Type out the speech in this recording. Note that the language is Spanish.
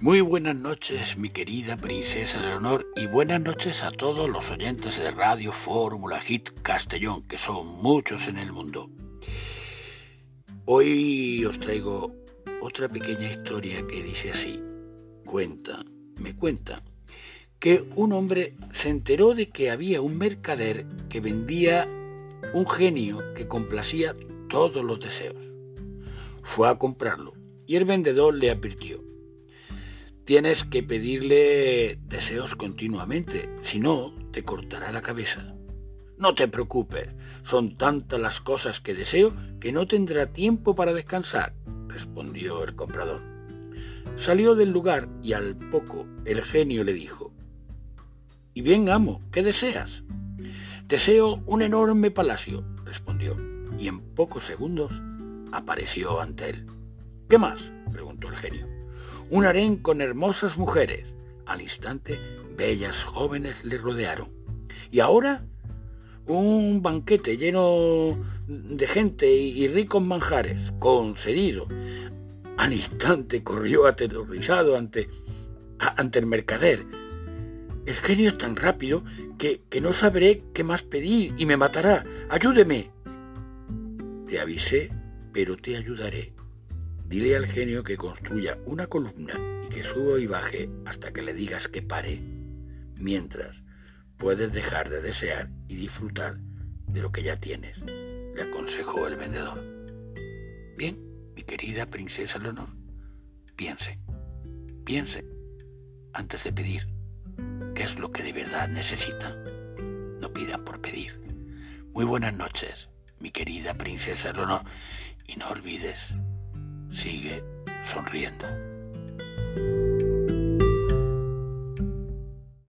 Muy buenas noches, mi querida princesa Leonor, y buenas noches a todos los oyentes de Radio Fórmula Hit Castellón, que son muchos en el mundo. Hoy os traigo otra pequeña historia que dice así. Cuenta, me cuenta, que un hombre se enteró de que había un mercader que vendía un genio que complacía todos los deseos. Fue a comprarlo y el vendedor le advirtió Tienes que pedirle deseos continuamente, si no, te cortará la cabeza. No te preocupes, son tantas las cosas que deseo que no tendrá tiempo para descansar, respondió el comprador. Salió del lugar y al poco el genio le dijo, Y bien, amo, ¿qué deseas? Deseo un enorme palacio, respondió, y en pocos segundos apareció ante él. ¿Qué más? preguntó el genio un harén con hermosas mujeres. Al instante, bellas jóvenes le rodearon. Y ahora, un banquete lleno de gente y ricos manjares, concedido. Al instante corrió aterrorizado ante, ante el mercader. El genio es tan rápido que, que no sabré qué más pedir y me matará. Ayúdeme. Te avisé, pero te ayudaré. Dile al genio que construya una columna y que suba y baje hasta que le digas que pare. Mientras, puedes dejar de desear y disfrutar de lo que ya tienes, le aconsejó el vendedor. Bien, mi querida princesa Leonor, piense, piense antes de pedir qué es lo que de verdad necesitan. No pidan por pedir. Muy buenas noches, mi querida princesa Leonor, y no olvides Sigue sonriendo.